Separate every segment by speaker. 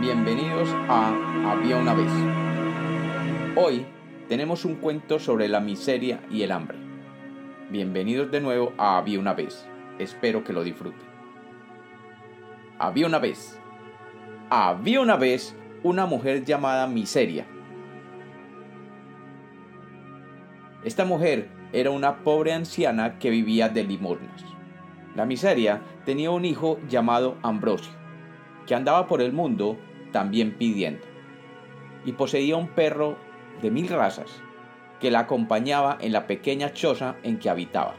Speaker 1: bienvenidos a Había una vez. Hoy tenemos un cuento sobre la miseria y el hambre. Bienvenidos de nuevo a Había una vez. Espero que lo disfruten. Había una vez. Había una vez una mujer llamada Miseria. Esta mujer era una pobre anciana que vivía de limosnas. La miseria tenía un hijo llamado Ambrosio, que andaba por el mundo también pidiendo, y poseía un perro de mil razas que la acompañaba en la pequeña choza en que habitaba.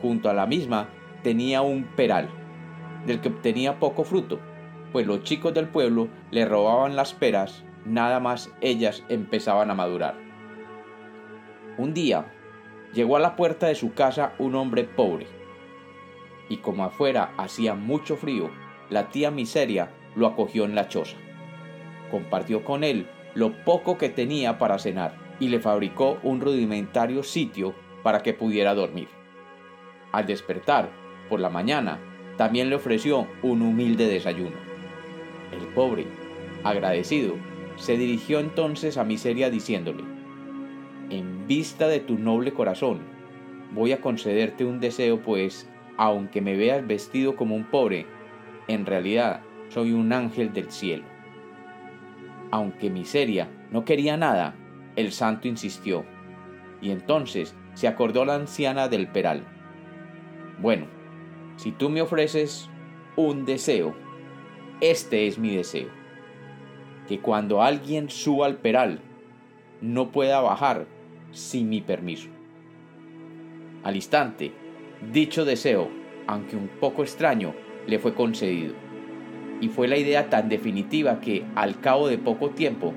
Speaker 1: Junto a la misma tenía un peral, del que obtenía poco fruto, pues los chicos del pueblo le robaban las peras, nada más ellas empezaban a madurar. Un día llegó a la puerta de su casa un hombre pobre, y como afuera hacía mucho frío, la tía Miseria lo acogió en la choza. Compartió con él lo poco que tenía para cenar y le fabricó un rudimentario sitio para que pudiera dormir. Al despertar, por la mañana, también le ofreció un humilde desayuno. El pobre, agradecido, se dirigió entonces a Miseria diciéndole, En vista de tu noble corazón, voy a concederte un deseo, pues aunque me veas vestido como un pobre, en realidad soy un ángel del cielo. Aunque Miseria no quería nada, el santo insistió, y entonces se acordó la anciana del peral. Bueno, si tú me ofreces un deseo, este es mi deseo, que cuando alguien suba al peral, no pueda bajar sin mi permiso. Al instante, Dicho deseo, aunque un poco extraño, le fue concedido. Y fue la idea tan definitiva que, al cabo de poco tiempo,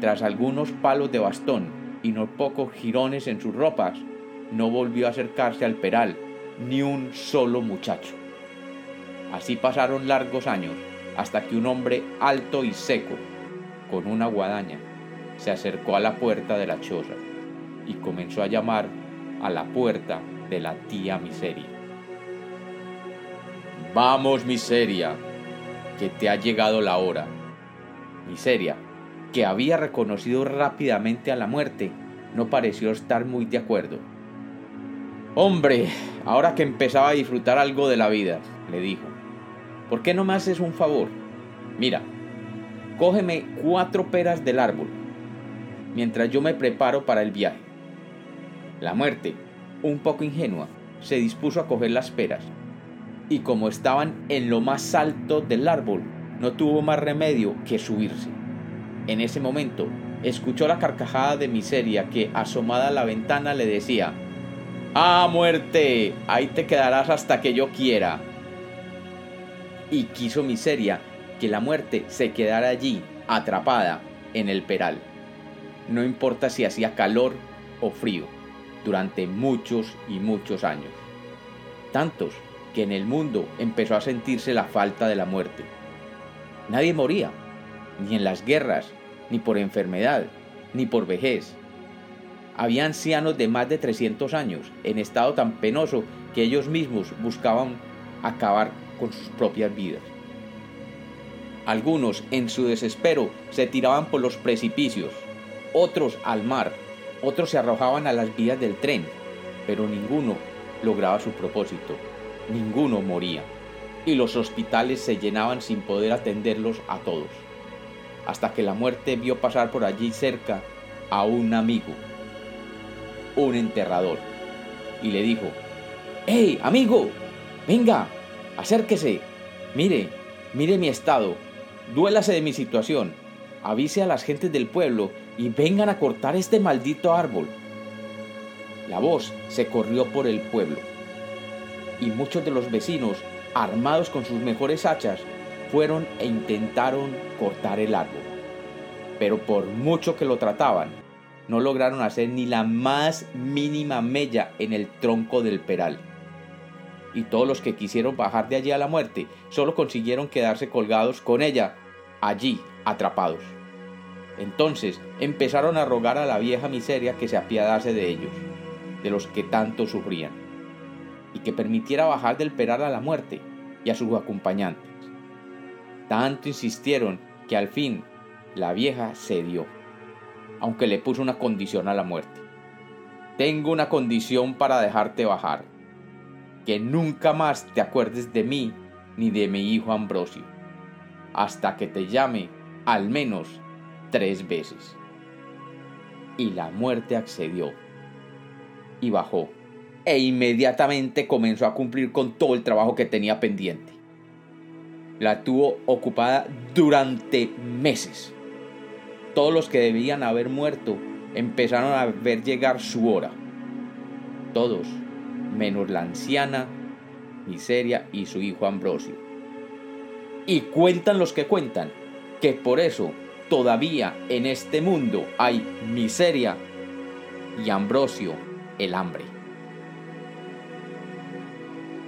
Speaker 1: tras algunos palos de bastón y no pocos jirones en sus ropas, no volvió a acercarse al peral ni un solo muchacho. Así pasaron largos años hasta que un hombre alto y seco, con una guadaña, se acercó a la puerta de la choza y comenzó a llamar a la puerta de la tía Miseria. Vamos, Miseria, que te ha llegado la hora. Miseria, que había reconocido rápidamente a la muerte, no pareció estar muy de acuerdo. Hombre, ahora que empezaba a disfrutar algo de la vida, le dijo, ¿por qué no me haces un favor? Mira, cógeme cuatro peras del árbol, mientras yo me preparo para el viaje. La muerte, un poco ingenua, se dispuso a coger las peras, y como estaban en lo más alto del árbol, no tuvo más remedio que subirse. En ese momento, escuchó la carcajada de miseria que, asomada a la ventana, le decía, ¡Ah, muerte! Ahí te quedarás hasta que yo quiera. Y quiso miseria que la muerte se quedara allí, atrapada, en el peral. No importa si hacía calor o frío durante muchos y muchos años. Tantos que en el mundo empezó a sentirse la falta de la muerte. Nadie moría, ni en las guerras, ni por enfermedad, ni por vejez. Había ancianos de más de 300 años en estado tan penoso que ellos mismos buscaban acabar con sus propias vidas. Algunos, en su desespero, se tiraban por los precipicios, otros al mar, otros se arrojaban a las vías del tren, pero ninguno lograba su propósito, ninguno moría, y los hospitales se llenaban sin poder atenderlos a todos, hasta que la muerte vio pasar por allí cerca a un amigo, un enterrador, y le dijo, ¡Hey, amigo! Venga, acérquese, mire, mire mi estado, duélase de mi situación, avise a las gentes del pueblo y vengan a cortar este maldito árbol. La voz se corrió por el pueblo y muchos de los vecinos, armados con sus mejores hachas, fueron e intentaron cortar el árbol. Pero por mucho que lo trataban, no lograron hacer ni la más mínima mella en el tronco del peral. Y todos los que quisieron bajar de allí a la muerte solo consiguieron quedarse colgados con ella, allí atrapados. Entonces empezaron a rogar a la vieja miseria que se apiadase de ellos, de los que tanto sufrían, y que permitiera bajar del peral a la muerte y a sus acompañantes. Tanto insistieron que al fin la vieja cedió, aunque le puso una condición a la muerte. Tengo una condición para dejarte bajar, que nunca más te acuerdes de mí ni de mi hijo Ambrosio, hasta que te llame al menos tres veces. Y la muerte accedió y bajó, e inmediatamente comenzó a cumplir con todo el trabajo que tenía pendiente. La tuvo ocupada durante meses. Todos los que debían haber muerto empezaron a ver llegar su hora. Todos, menos la anciana, Miseria y su hijo Ambrosio. Y cuentan los que cuentan que por eso todavía en este mundo hay miseria y Ambrosio el hambre.